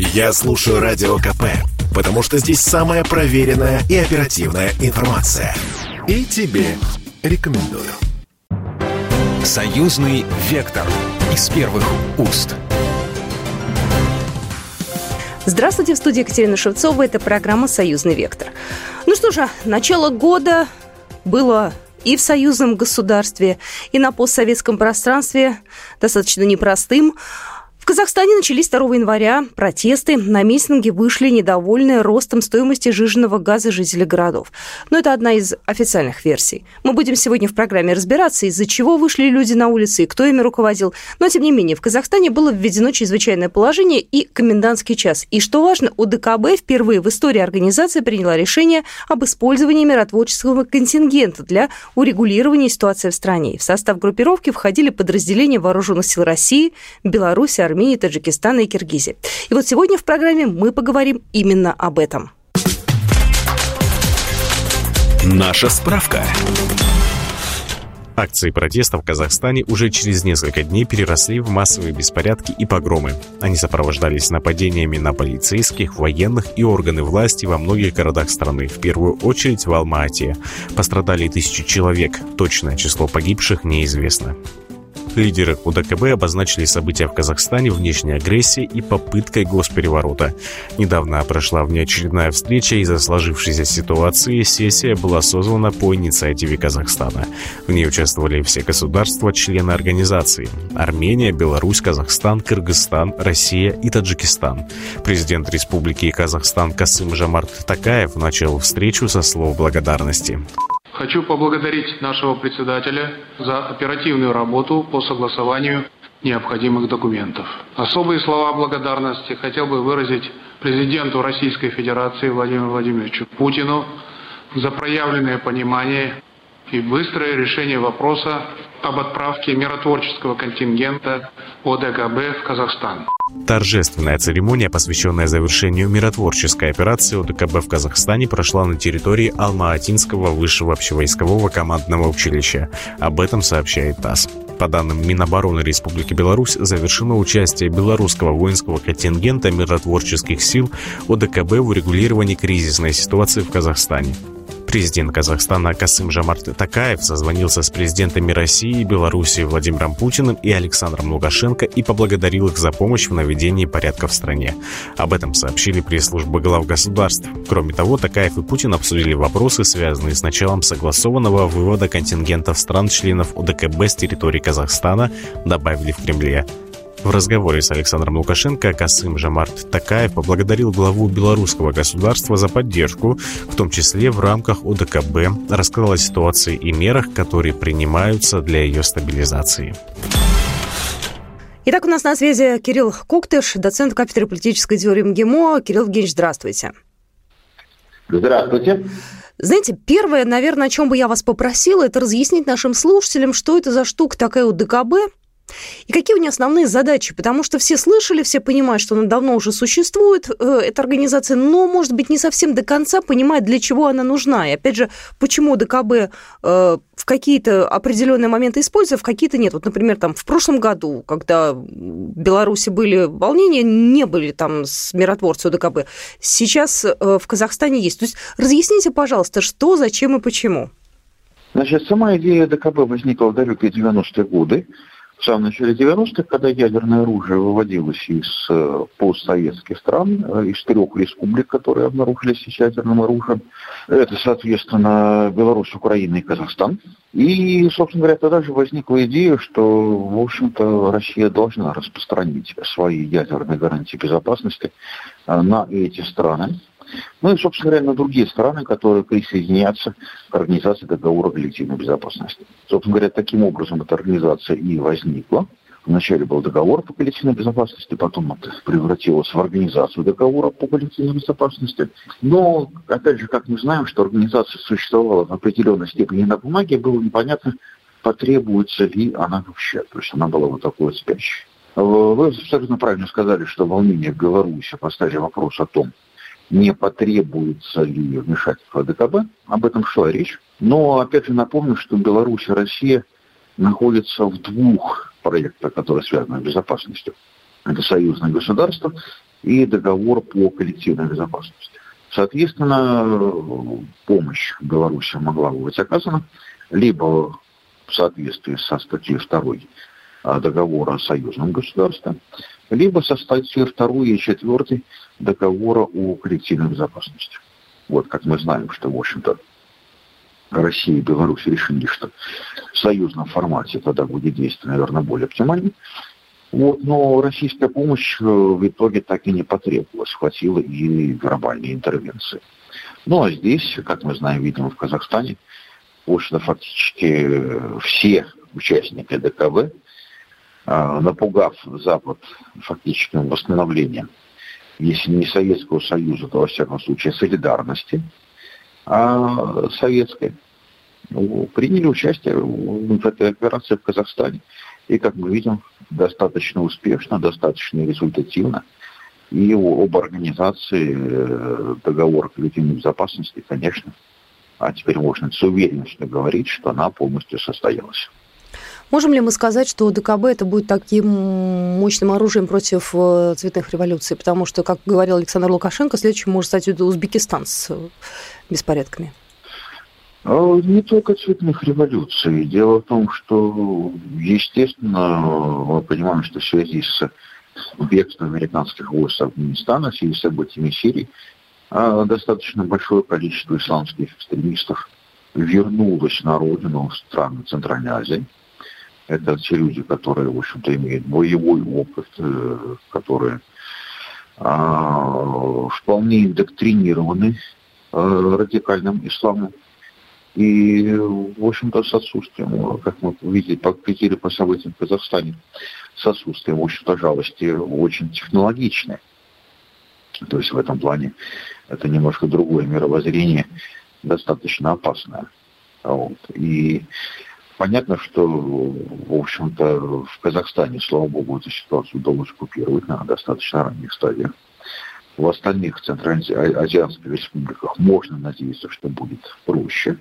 Я слушаю Радио КП, потому что здесь самая проверенная и оперативная информация. И тебе рекомендую. Союзный вектор из первых уст. Здравствуйте, в студии Екатерина Шевцова. Это программа «Союзный вектор». Ну что же, начало года было и в союзном государстве, и на постсоветском пространстве достаточно непростым. Казахстане начались 2 января протесты. На митинги вышли недовольные ростом стоимости жиженного газа жители городов. Но это одна из официальных версий. Мы будем сегодня в программе разбираться, из-за чего вышли люди на улицы и кто ими руководил. Но, тем не менее, в Казахстане было введено чрезвычайное положение и комендантский час. И, что важно, УДКБ впервые в истории организации приняла решение об использовании миротворческого контингента для урегулирования ситуации в стране. В состав группировки входили подразделения вооруженных сил России, Беларуси, Армении, Армении, Таджикистана и Киргизии. И вот сегодня в программе мы поговорим именно об этом. Наша справка. Акции протеста в Казахстане уже через несколько дней переросли в массовые беспорядки и погромы. Они сопровождались нападениями на полицейских, военных и органы власти во многих городах страны, в первую очередь в Алма-Ате. Пострадали тысячи человек, точное число погибших неизвестно. Лидеры УДКБ обозначили события в Казахстане внешней агрессией и попыткой госпереворота. Недавно прошла внеочередная встреча из-за сложившейся ситуации. Сессия была созвана по инициативе Казахстана. В ней участвовали все государства, члены организации. Армения, Беларусь, Казахстан, Кыргызстан, Россия и Таджикистан. Президент Республики Казахстан Касым Жамарт Такаев начал встречу со слов благодарности. Хочу поблагодарить нашего председателя за оперативную работу по согласованию необходимых документов. Особые слова благодарности хотел бы выразить президенту Российской Федерации Владимиру Владимировичу Путину за проявленное понимание и быстрое решение вопроса об отправке миротворческого контингента ОДКБ в Казахстан. Торжественная церемония, посвященная завершению миротворческой операции ОДКБ в Казахстане, прошла на территории Алма-Атинского высшего общевойскового командного училища. Об этом сообщает ТАСС. По данным Минобороны Республики Беларусь, завершено участие белорусского воинского контингента миротворческих сил ОДКБ в урегулировании кризисной ситуации в Казахстане. Президент Казахстана Касым Жамарт Такаев созвонился с президентами России и Беларуси Владимиром Путиным и Александром Лукашенко и поблагодарил их за помощь в наведении порядка в стране. Об этом сообщили пресс-службы глав государств. Кроме того, Такаев и Путин обсудили вопросы, связанные с началом согласованного вывода контингентов стран-членов ОДКБ с территории Казахстана, добавили в Кремле. В разговоре с Александром Лукашенко Касым Жамарт Такаев поблагодарил главу белорусского государства за поддержку, в том числе в рамках ОДКБ, рассказал о ситуации и мерах, которые принимаются для ее стабилизации. Итак, у нас на связи Кирилл Коктыш, доцент кафедры политической теории МГИМО. Кирилл Евгеньевич, здравствуйте. Здравствуйте. Знаете, первое, наверное, о чем бы я вас попросила, это разъяснить нашим слушателям, что это за штука такая УДКБ, и какие у нее основные задачи? Потому что все слышали, все понимают, что она давно уже существует, э, эта организация, но, может быть, не совсем до конца понимает, для чего она нужна. И, опять же, почему ДКБ э, в какие-то определенные моменты используется, в какие-то нет. Вот, например, там в прошлом году, когда в Беларуси были волнения, не были там с миротворцем ДКБ. Сейчас э, в Казахстане есть. То есть разъясните, пожалуйста, что, зачем и почему. Значит, сама идея ДКБ возникла в далекие 90-е годы в самом начале 90-х, когда ядерное оружие выводилось из э, постсоветских стран, э, из трех республик, которые обнаружились с ядерным оружием. Это, соответственно, Беларусь, Украина и Казахстан. И, собственно говоря, тогда же возникла идея, что, в общем-то, Россия должна распространить свои ядерные гарантии безопасности э, на эти страны. Ну и, собственно говоря, на другие страны, которые присоединятся к организации договора коллективной безопасности. Собственно говоря, таким образом эта организация и возникла. Вначале был договор по коллективной безопасности, потом это превратилось в организацию договора по коллективной безопасности. Но, опять же, как мы знаем, что организация существовала в определенной степени на бумаге, было непонятно, потребуется ли она вообще. То есть она была вот такой вот спящей. Вы абсолютно правильно сказали, что волнение в Беларуси поставили вопрос о том, не потребуется ли вмешательство ДКБ. Об этом шла речь. Но, опять же, напомню, что Беларусь и Россия находятся в двух проектах, которые связаны с безопасностью. это союзное государство, и договор по коллективной безопасности. Соответственно, помощь Беларуси могла бы быть оказана либо в соответствии со статьей 2 а, договора о союзном государстве, либо со статьей 2 и 4 договора о коллективной безопасности. Вот как мы знаем, что, в общем-то, Россия и Беларусь решили, что в союзном формате тогда будет действие, наверное, более оптимальным. Вот, но российская помощь э, в итоге так и не потребовалась, хватило и глобальной интервенции. Ну а здесь, как мы знаем, видимо, в Казахстане, в общем фактически э, все участники ДКВ, напугав Запад фактическим восстановлением, если не Советского Союза, то, во всяком случае, солидарности а советской, ну, приняли участие в этой операции в Казахстане. И, как мы видим, достаточно успешно, достаточно результативно. И об организации э, договора коллективной безопасности, конечно, а теперь можно с уверенностью говорить, что она полностью состоялась. Можем ли мы сказать, что ДКБ это будет таким мощным оружием против э, цветных революций? Потому что, как говорил Александр Лукашенко, следующим может стать Узбекистан с э, беспорядками. А, не только цветных революций. Дело в том, что, естественно, мы понимаем, что в связи с бегством американских войск Афганистана, в связи с событиями Сирии, достаточно большое количество исламских экстремистов вернулось на родину страны Центральной Азии. Это те люди, которые, в общем-то, имеют боевой опыт, э, которые а, вполне индоктринированы э, радикальным исламом. И, в общем-то, с отсутствием, как мы видели по, видели по событиям в Казахстане, с отсутствием, в общем-то, жалости очень технологичной. То есть в этом плане это немножко другое мировоззрение, достаточно опасное. Вот. И понятно, что, в общем-то, в Казахстане, слава богу, эту ситуацию удалось купировать на достаточно ранних стадиях в остальных центральноазиатских республиках можно надеяться, что будет проще.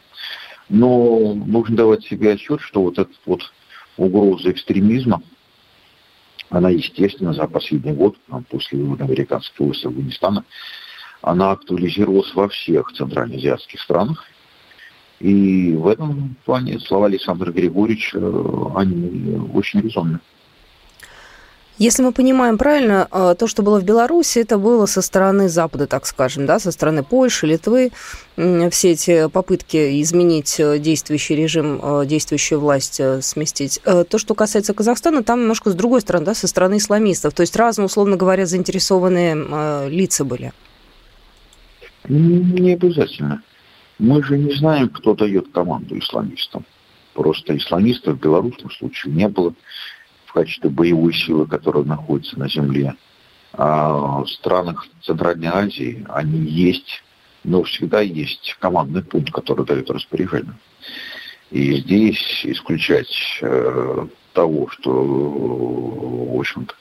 Но нужно давать себе отчет, что вот эта вот угроза экстремизма, она, естественно, за последний год, после вывода американских войск Афганистана, она актуализировалась во всех центральноазиатских странах. И в этом плане слова Александра Григорьевича, они очень резонны. Если мы понимаем правильно, э, то, что было в Беларуси, это было со стороны Запада, так скажем, да, со стороны Польши, Литвы, все эти попытки изменить э, действующий режим, э, действующую власть сместить. То, что касается Казахстана, там немножко с другой стороны, да, со стороны исламистов. То есть разные, условно говоря, заинтересованные лица были. Не обязательно. Мы же не знаем, кто дает команду исламистам. Просто исламистов в белорусском случае не было в качестве боевой силы, которая находится на земле. А в странах Центральной Азии они есть, но всегда есть командный пункт, который дает распоряжение. И здесь исключать э, того, что, в общем-то,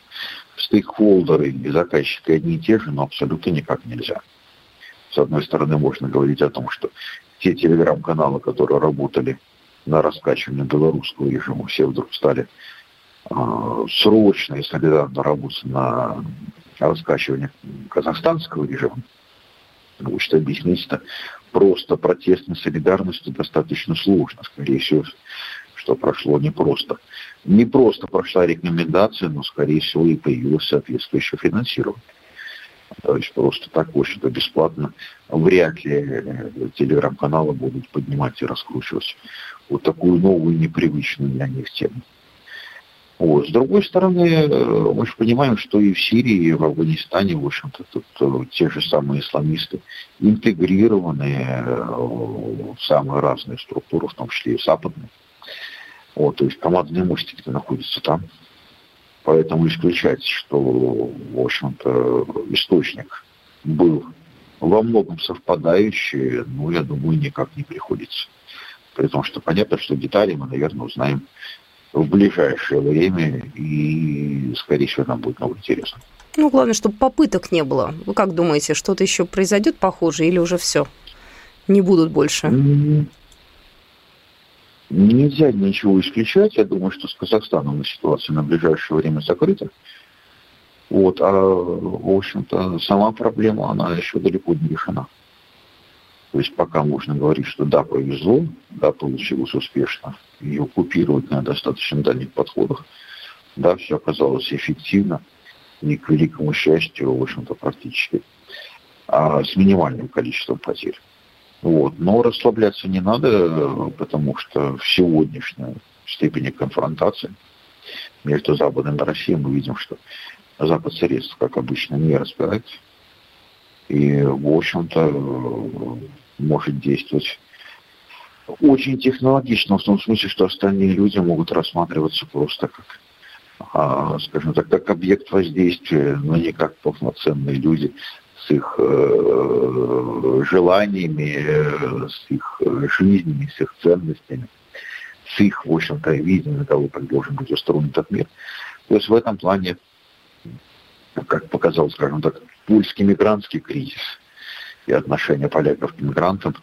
стейкхолдеры и заказчики одни и те же, но абсолютно никак нельзя. С одной стороны, можно говорить о том, что те телеграм-каналы, которые работали на раскачивание белорусского режима, все вдруг стали а, срочно и солидарно работать на раскачивание казахстанского режима, потому что объяснить это просто протестной солидарностью достаточно сложно. Скорее всего, что прошло не просто. Не просто прошла рекомендация, но, скорее всего, и появилось соответствующее финансирование. То есть просто так, в общем-то, бесплатно вряд ли э, телеграм-каналы будут поднимать и раскручивать вот такую новую, непривычную для них тему. Вот. С другой стороны, э, мы же понимаем, что и в Сирии, и в Афганистане, в общем-то, тут э, те же самые исламисты интегрированные э, в самые разные структуры, в том числе и западные. Вот, то есть командные мостики находятся там. Поэтому исключать, что, в общем-то, источник был во многом совпадающий, ну, я думаю, никак не приходится. При том, что понятно, что детали мы, наверное, узнаем в ближайшее время, и, скорее всего, нам будет много интересно. Ну, главное, чтобы попыток не было. Вы как думаете, что-то еще произойдет похоже или уже все? Не будут больше? Нельзя ничего исключать. Я думаю, что с Казахстаном ситуация на ближайшее время закрыта. Вот, а, в общем-то, сама проблема, она еще далеко не решена. То есть пока можно говорить, что да, повезло, да, получилось успешно, и оккупировать на достаточно дальних подходах, да, все оказалось эффективно, и к великому счастью, в общем-то, практически, а с минимальным количеством потерь. Вот. Но расслабляться не надо, потому что в сегодняшней степени конфронтации между Западом и Россией мы видим, что Запад средств, как обычно, не разбирается. И, в общем-то, может действовать очень технологично, в том смысле, что остальные люди могут рассматриваться просто как, а, скажем так, как объект воздействия, но не как полноценные люди с их э, желаниями, э, с их жизнями, с их ценностями, с их, в общем-то, видением того, как должен быть устроен этот мир. То есть в этом плане, как показал, скажем так, польский мигрантский кризис – и отношение поляков к мигрантам.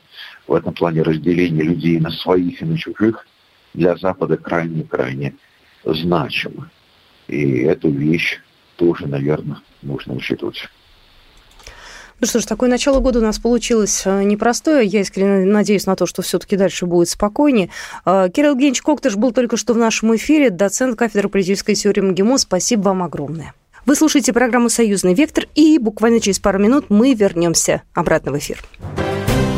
В этом плане разделение людей на своих и на чужих для Запада крайне-крайне значимо. И эту вещь тоже, наверное, нужно учитывать. Ну что ж, такое начало года у нас получилось э, непростое. Я искренне надеюсь на то, что все-таки дальше будет спокойнее. Э, Кирилл Евгеньевич Коктыш был только что в нашем эфире, доцент кафедры политической теории МГИМО. Спасибо вам огромное. Вы слушаете программу «Союзный вектор», и буквально через пару минут мы вернемся обратно в эфир.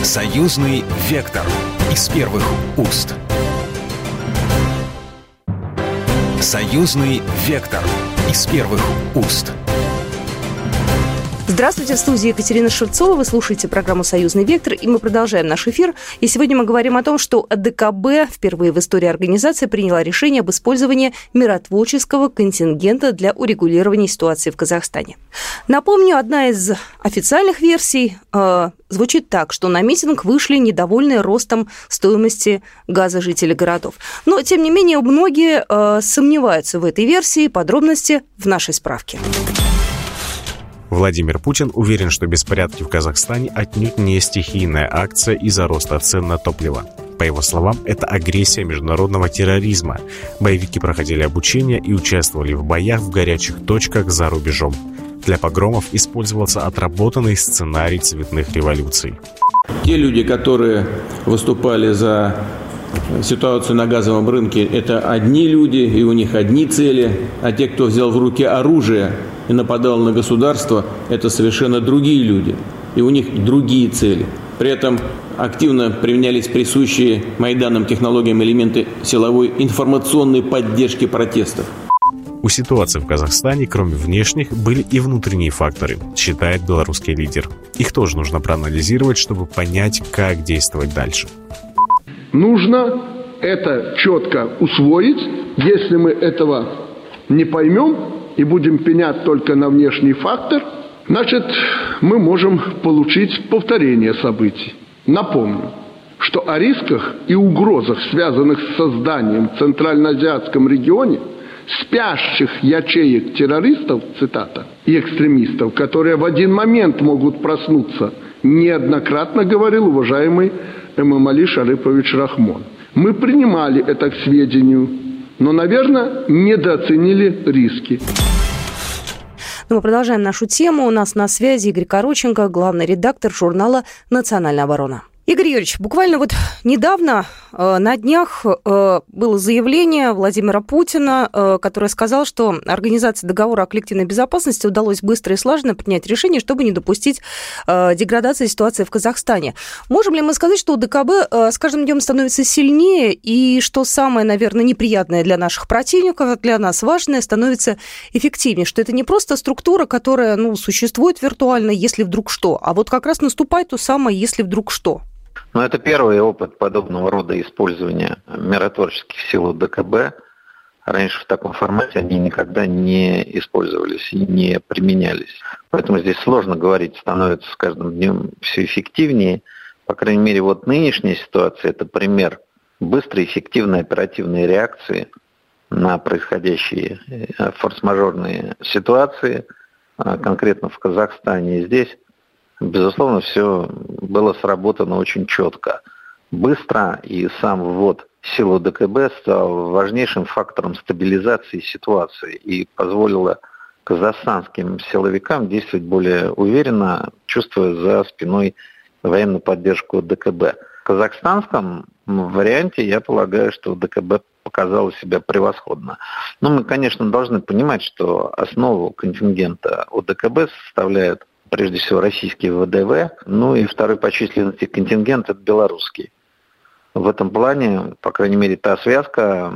«Союзный вектор» из первых уст. «Союзный вектор» из первых уст. Здравствуйте, в студии Екатерина Шевцова. Вы слушаете программу «Союзный вектор», и мы продолжаем наш эфир. И сегодня мы говорим о том, что ДКБ впервые в истории организации приняла решение об использовании миротворческого контингента для урегулирования ситуации в Казахстане. Напомню, одна из официальных версий э, звучит так, что на митинг вышли недовольные ростом стоимости газа жители городов. Но, тем не менее, многие э, сомневаются в этой версии. Подробности в нашей справке. Владимир Путин уверен, что беспорядки в Казахстане отнюдь не стихийная акция из-за роста цен на топливо. По его словам, это агрессия международного терроризма. Боевики проходили обучение и участвовали в боях в горячих точках за рубежом. Для погромов использовался отработанный сценарий цветных революций. Те люди, которые выступали за ситуацию на газовом рынке, это одни люди, и у них одни цели, а те, кто взял в руки оружие и нападал на государство, это совершенно другие люди, и у них другие цели. При этом активно применялись присущие Майданам технологиям элементы силовой информационной поддержки протестов. У ситуации в Казахстане, кроме внешних, были и внутренние факторы, считает белорусский лидер. Их тоже нужно проанализировать, чтобы понять, как действовать дальше. Нужно это четко усвоить. Если мы этого не поймем и будем пенять только на внешний фактор, значит, мы можем получить повторение событий. Напомню, что о рисках и угрозах, связанных с созданием в Центральноазиатском регионе спящих ячеек террористов, цитата, и экстремистов, которые в один момент могут проснуться, неоднократно говорил уважаемый Эмамали Шарыпович Рахмон. Мы принимали это к сведению, но, наверное, недооценили риски. Но ну, мы продолжаем нашу тему. У нас на связи Игорь Короченко, главный редактор журнала «Национальная оборона». Игорь Юрьевич, буквально вот недавно, э, на днях, э, было заявление Владимира Путина, э, который сказал, что Организации договора о коллективной безопасности удалось быстро и слаженно принять решение, чтобы не допустить деградации ситуации в Казахстане. Можем ли мы сказать, что ДКБ с каждым днем становится сильнее, и что самое, наверное, неприятное для наших противников, для нас важное, становится эффективнее? Что это не просто структура, которая ну, существует виртуально, если вдруг что, а вот как раз наступает то самое, если вдруг что? Но это первый опыт подобного рода использования миротворческих сил ДКБ. Раньше в таком формате они никогда не использовались и не применялись. Поэтому здесь сложно говорить, становится с каждым днем все эффективнее. По крайней мере, вот нынешняя ситуация – это пример быстрой, эффективной, оперативной реакции на происходящие э, форс-мажорные ситуации, а конкретно в Казахстане и здесь. Безусловно, все было сработано очень четко. Быстро и сам ввод силы ДКБ стал важнейшим фактором стабилизации ситуации и позволило казахстанским силовикам действовать более уверенно, чувствуя за спиной военную поддержку ДКБ. В казахстанском варианте я полагаю, что ДКБ показала себя превосходно. Но мы, конечно, должны понимать, что основу контингента ОДКБ составляют прежде всего российские ВДВ, ну и второй по численности контингент – это белорусский. В этом плане, по крайней мере, та связка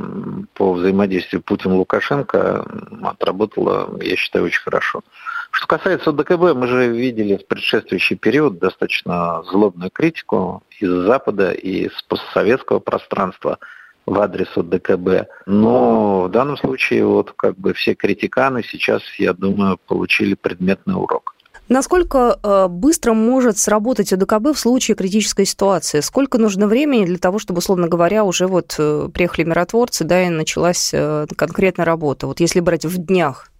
по взаимодействию Путин-Лукашенко отработала, я считаю, очень хорошо. Что касается ОДКБ, мы же видели в предшествующий период достаточно злобную критику из Запада и из постсоветского пространства в адрес ОДКБ. Но в данном случае вот как бы все критиканы сейчас, я думаю, получили предметный урок. Насколько э, быстро может сработать ОДКБ в случае критической ситуации? Сколько нужно времени для того, чтобы, условно говоря, уже вот э, приехали миротворцы, да, и началась э, конкретная работа? Вот если брать в днях.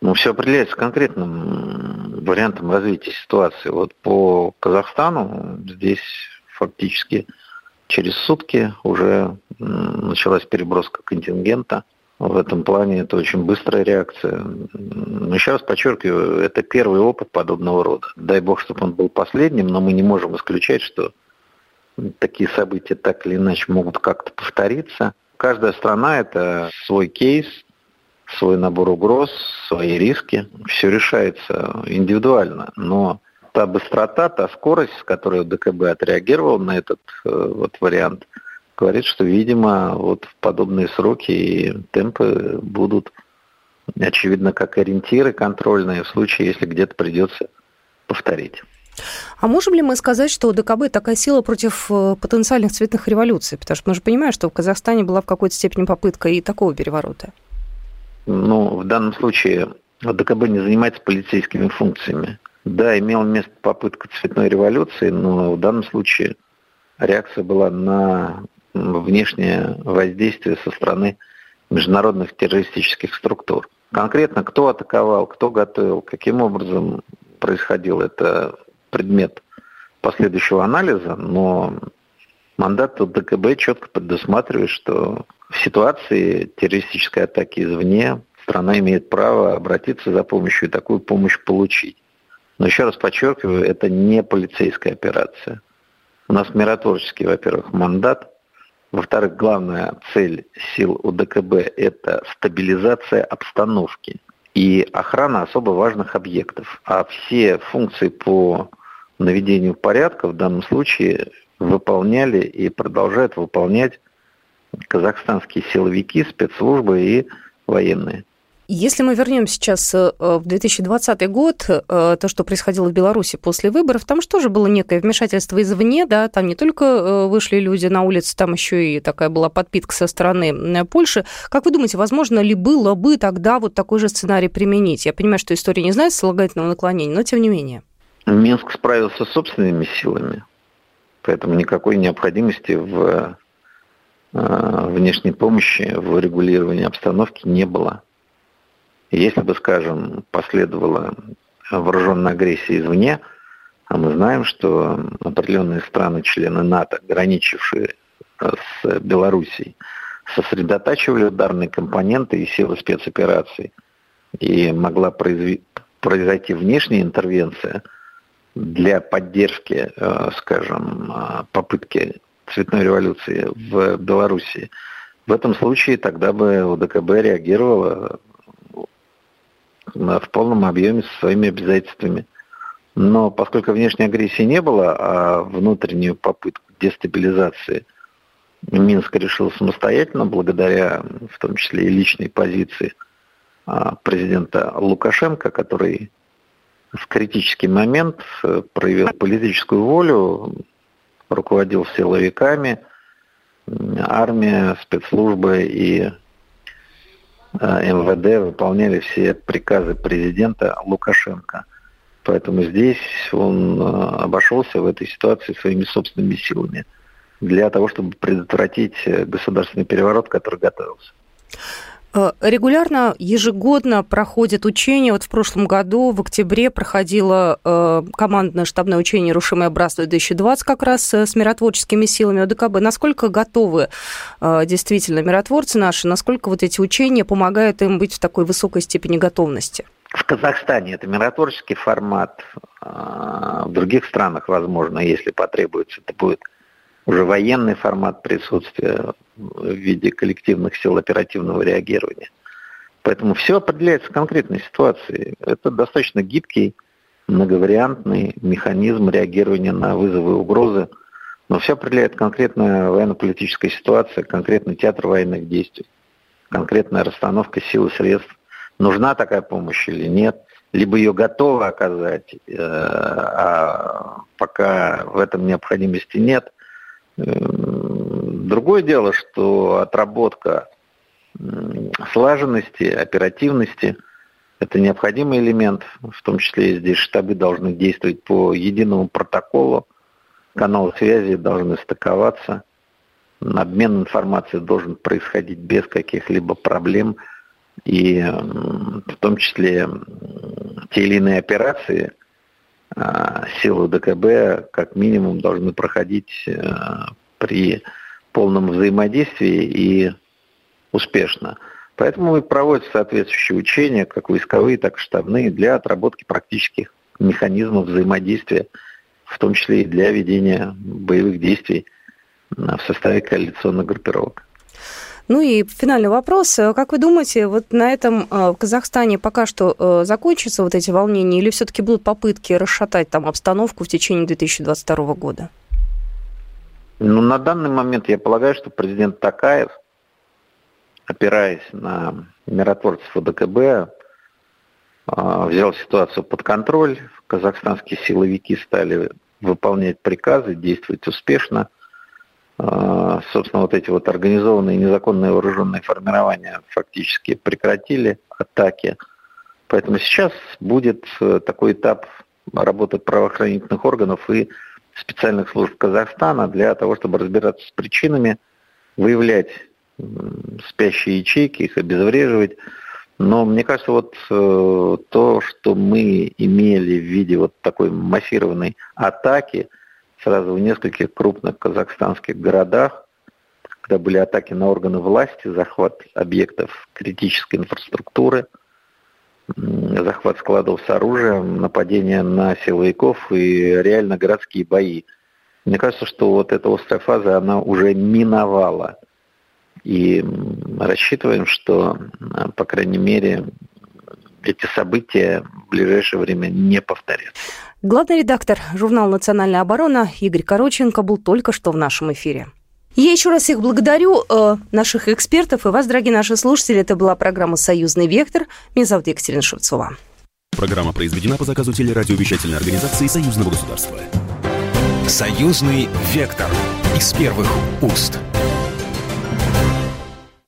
Ну, все определяется конкретным вариантом развития ситуации. Вот по Казахстану здесь фактически через сутки уже началась переброска контингента – в этом плане это очень быстрая реакция. Но еще раз подчеркиваю, это первый опыт подобного рода. Дай бог, чтобы он был последним, но мы не можем исключать, что такие события так или иначе могут как-то повториться. Каждая страна – это свой кейс, свой набор угроз, свои риски. Все решается индивидуально. Но та быстрота, та скорость, с которой ДКБ отреагировал на этот э, вот вариант – говорит, что, видимо, вот в подобные сроки и темпы будут, очевидно, как ориентиры контрольные в случае, если где-то придется повторить. А можем ли мы сказать, что ДКБ такая сила против э, потенциальных цветных революций? Потому что мы же понимаем, что в Казахстане была в какой-то степени попытка и такого переворота. Ну, в данном случае ДКБ не занимается полицейскими функциями. Да, имела место попытка цветной революции, но в данном случае реакция была на внешнее воздействие со стороны международных террористических структур. Конкретно кто атаковал, кто готовил, каким образом происходил, это предмет последующего анализа, но мандат ДКБ четко предусматривает, что в ситуации террористической атаки извне страна имеет право обратиться за помощью и такую помощь получить. Но еще раз подчеркиваю, это не полицейская операция. У нас миротворческий, во-первых, мандат – во-вторых, главная цель сил УДКБ – это стабилизация обстановки и охрана особо важных объектов. А все функции по наведению порядка в данном случае выполняли и продолжают выполнять казахстанские силовики, спецслужбы и военные. Если мы вернем сейчас э, в 2020 год, э, то, что происходило в Беларуси после выборов, там же тоже было некое вмешательство извне, да, там не только э, вышли люди на улицы, там еще и такая была подпитка со стороны Польши. Как вы думаете, возможно ли было бы тогда вот такой же сценарий применить? Я понимаю, что история не знает слагательного наклонения, но тем не менее. Минск справился собственными силами, поэтому никакой необходимости в внешней помощи, в регулировании обстановки не было. Если бы, скажем, последовала вооруженная агрессия извне, а мы знаем, что определенные страны-члены НАТО, граничившие э, с Белоруссией, сосредотачивали ударные компоненты и силы спецопераций, и могла произойти внешняя интервенция для поддержки, э, скажем, э, попытки цветной революции в Белоруссии, в этом случае тогда бы УДКБ реагировала в полном объеме со своими обязательствами. Но поскольку внешней агрессии не было, а внутреннюю попытку дестабилизации Минск решил самостоятельно, благодаря в том числе и личной позиции а, президента Лукашенко, который в критический момент э, проявил политическую волю, руководил силовиками, армия, спецслужбы и МВД выполняли все приказы президента Лукашенко. Поэтому здесь он э, обошелся в этой ситуации своими собственными силами для того, чтобы предотвратить э, государственный переворот, который готовился. Э, регулярно, ежегодно проходят учения. Вот в прошлом году, в октябре, проходило э, командное штабное учение «Рушимое братство-2020» как раз э, с миротворческими силами ОДКБ. Насколько готовы действительно миротворцы наши, насколько вот эти учения помогают им быть в такой высокой степени готовности? В Казахстане это миротворческий формат. В других странах, возможно, если потребуется, это будет уже военный формат присутствия в виде коллективных сил оперативного реагирования. Поэтому все определяется конкретной ситуацией. Это достаточно гибкий, многовариантный механизм реагирования на вызовы и угрозы, но все определяет конкретная военно-политическая ситуация, конкретный театр военных действий, конкретная расстановка сил и средств. Нужна такая помощь или нет, либо ее готовы оказать, э, а пока в этом необходимости нет, другое дело, что отработка слаженности, оперативности – это необходимый элемент, в том числе здесь штабы должны действовать по единому протоколу, каналы связи должны стыковаться, обмен информацией должен происходить без каких-либо проблем, и в том числе те или иные операции – силы ДКБ как минимум должны проходить э, при полном взаимодействии и успешно. Поэтому и проводятся соответствующие учения, как войсковые, так и штабные, для отработки практических механизмов взаимодействия, в том числе и для ведения боевых действий в составе коалиционных группировок. Ну и финальный вопрос. Э, как вы думаете, вот на этом э, в Казахстане пока что э, закончатся вот эти волнения или все-таки будут попытки расшатать там обстановку в течение 2022 года? Ну, на данный момент я полагаю, что президент Такаев, опираясь на миротворцев ОДКБ, взял ситуацию под контроль. Казахстанские силовики стали выполнять приказы, действовать успешно. А, собственно, вот эти вот организованные незаконные вооруженные формирования фактически прекратили атаки. Поэтому сейчас будет э, такой этап работы правоохранительных органов и специальных служб Казахстана для того, чтобы разбираться с причинами, выявлять спящие ячейки, их обезвреживать. Но мне кажется, вот э, то, что мы имели в виде вот такой массированной атаки – сразу в нескольких крупных казахстанских городах, когда были атаки на органы власти, захват объектов критической инфраструктуры, захват складов с оружием, нападение на силовиков и реально городские бои. Мне кажется, что вот эта острая фаза, она уже миновала. И рассчитываем, что, по крайней мере, эти события в ближайшее время не повторятся. Главный редактор журнала «Национальная оборона» Игорь Короченко был только что в нашем эфире. Я еще раз всех благодарю, э, наших экспертов и вас, дорогие наши слушатели. Это была программа «Союзный вектор». Меня зовут Екатерина Шевцова. Программа произведена по заказу телерадиовещательной организации Союзного государства. «Союзный вектор» из первых уст.